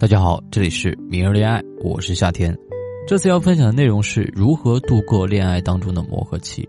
大家好，这里是明日恋爱，我是夏天。这次要分享的内容是如何度过恋爱当中的磨合期。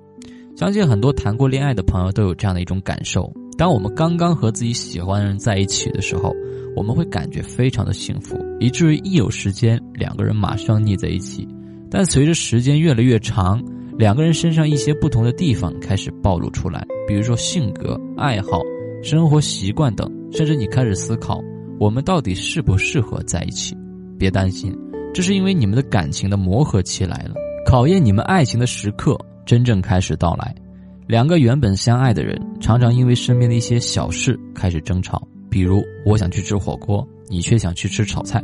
相信很多谈过恋爱的朋友都有这样的一种感受：当我们刚刚和自己喜欢的人在一起的时候，我们会感觉非常的幸福，以至于一有时间，两个人马上腻在一起。但随着时间越来越长，两个人身上一些不同的地方开始暴露出来，比如说性格、爱好、生活习惯等，甚至你开始思考。我们到底适不适合在一起？别担心，这是因为你们的感情的磨合期来了，考验你们爱情的时刻真正开始到来。两个原本相爱的人，常常因为身边的一些小事开始争吵，比如我想去吃火锅，你却想去吃炒菜；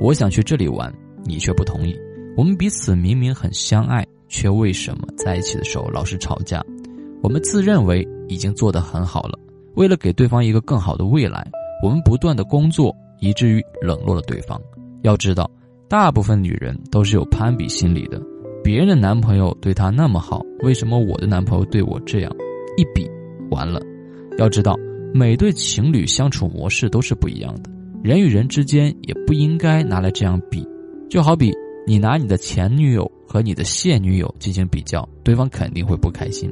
我想去这里玩，你却不同意。我们彼此明明很相爱，却为什么在一起的时候老是吵架？我们自认为已经做得很好了，为了给对方一个更好的未来。我们不断的工作，以至于冷落了对方。要知道，大部分女人都是有攀比心理的。别人的男朋友对她那么好，为什么我的男朋友对我这样？一比，完了。要知道，每对情侣相处模式都是不一样的，人与人之间也不应该拿来这样比。就好比你拿你的前女友和你的现女友进行比较，对方肯定会不开心。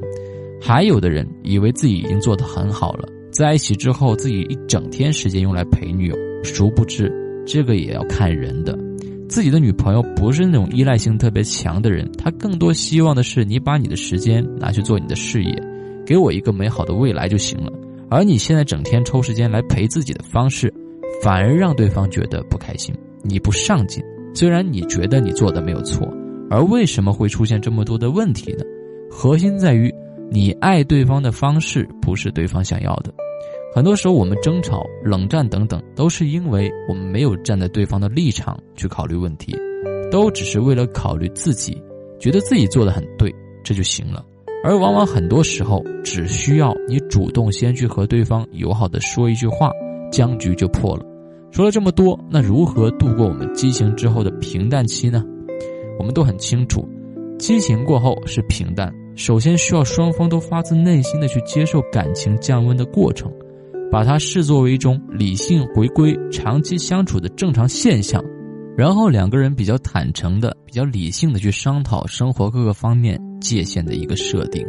还有的人以为自己已经做得很好了。在一起之后，自己一整天时间用来陪女友，殊不知这个也要看人的。自己的女朋友不是那种依赖性特别强的人，她更多希望的是你把你的时间拿去做你的事业，给我一个美好的未来就行了。而你现在整天抽时间来陪自己的方式，反而让对方觉得不开心。你不上进，虽然你觉得你做的没有错，而为什么会出现这么多的问题呢？核心在于你爱对方的方式不是对方想要的。很多时候，我们争吵、冷战等等，都是因为我们没有站在对方的立场去考虑问题，都只是为了考虑自己，觉得自己做的很对，这就行了。而往往很多时候，只需要你主动先去和对方友好的说一句话，僵局就破了。说了这么多，那如何度过我们激情之后的平淡期呢？我们都很清楚，激情过后是平淡，首先需要双方都发自内心的去接受感情降温的过程。把它视作为一种理性回归、长期相处的正常现象，然后两个人比较坦诚的、比较理性的去商讨生活各个方面界限的一个设定。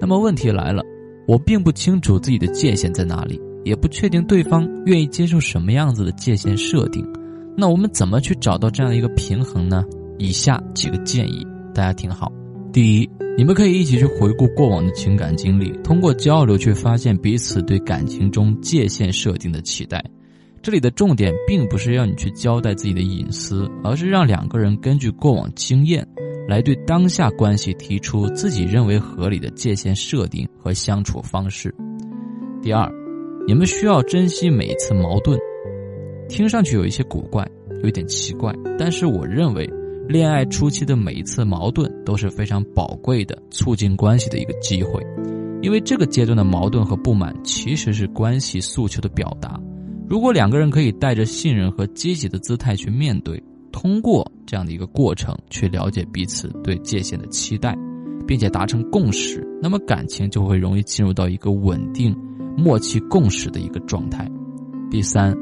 那么问题来了，我并不清楚自己的界限在哪里，也不确定对方愿意接受什么样子的界限设定。那我们怎么去找到这样一个平衡呢？以下几个建议，大家听好。第一。你们可以一起去回顾过往的情感经历，通过交流去发现彼此对感情中界限设定的期待。这里的重点并不是要你去交代自己的隐私，而是让两个人根据过往经验，来对当下关系提出自己认为合理的界限设定和相处方式。第二，你们需要珍惜每一次矛盾。听上去有一些古怪，有一点奇怪，但是我认为。恋爱初期的每一次矛盾都是非常宝贵的促进关系的一个机会，因为这个阶段的矛盾和不满其实是关系诉求的表达。如果两个人可以带着信任和积极的姿态去面对，通过这样的一个过程去了解彼此对界限的期待，并且达成共识，那么感情就会容易进入到一个稳定、默契共识的一个状态。第三，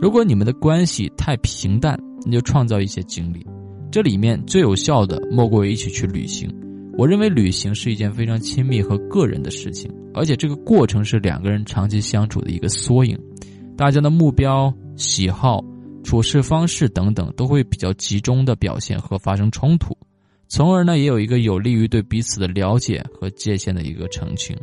如果你们的关系太平淡，那就创造一些经历。这里面最有效的莫过于一起去旅行。我认为旅行是一件非常亲密和个人的事情，而且这个过程是两个人长期相处的一个缩影。大家的目标、喜好、处事方式等等都会比较集中的表现和发生冲突，从而呢也有一个有利于对彼此的了解和界限的一个澄清。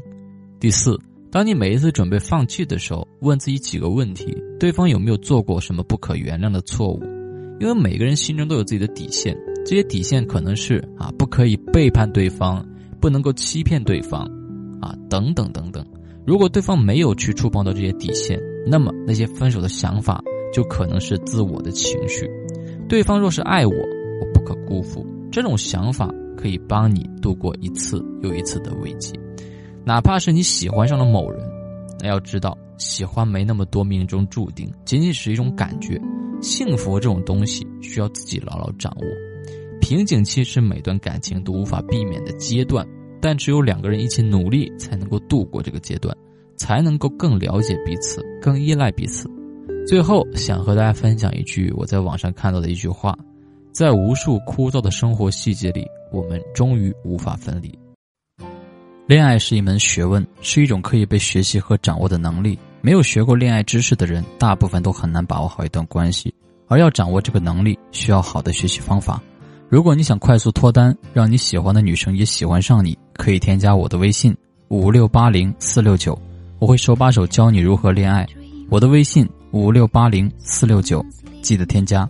第四，当你每一次准备放弃的时候，问自己几个问题：对方有没有做过什么不可原谅的错误？因为每个人心中都有自己的底线，这些底线可能是啊，不可以背叛对方，不能够欺骗对方，啊，等等等等。如果对方没有去触碰到这些底线，那么那些分手的想法就可能是自我的情绪。对方若是爱我，我不可辜负，这种想法可以帮你度过一次又一次的危机。哪怕是你喜欢上了某人，那要知道，喜欢没那么多命中注定，仅仅是一种感觉。幸福这种东西需要自己牢牢掌握，瓶颈期是每段感情都无法避免的阶段，但只有两个人一起努力，才能够度过这个阶段，才能够更了解彼此，更依赖彼此。最后，想和大家分享一句我在网上看到的一句话：在无数枯燥的生活细节里，我们终于无法分离。恋爱是一门学问，是一种可以被学习和掌握的能力。没有学过恋爱知识的人，大部分都很难把握好一段关系。而要掌握这个能力，需要好的学习方法。如果你想快速脱单，让你喜欢的女生也喜欢上你，可以添加我的微信五六八零四六九，我会手把手教你如何恋爱。我的微信五六八零四六九，记得添加。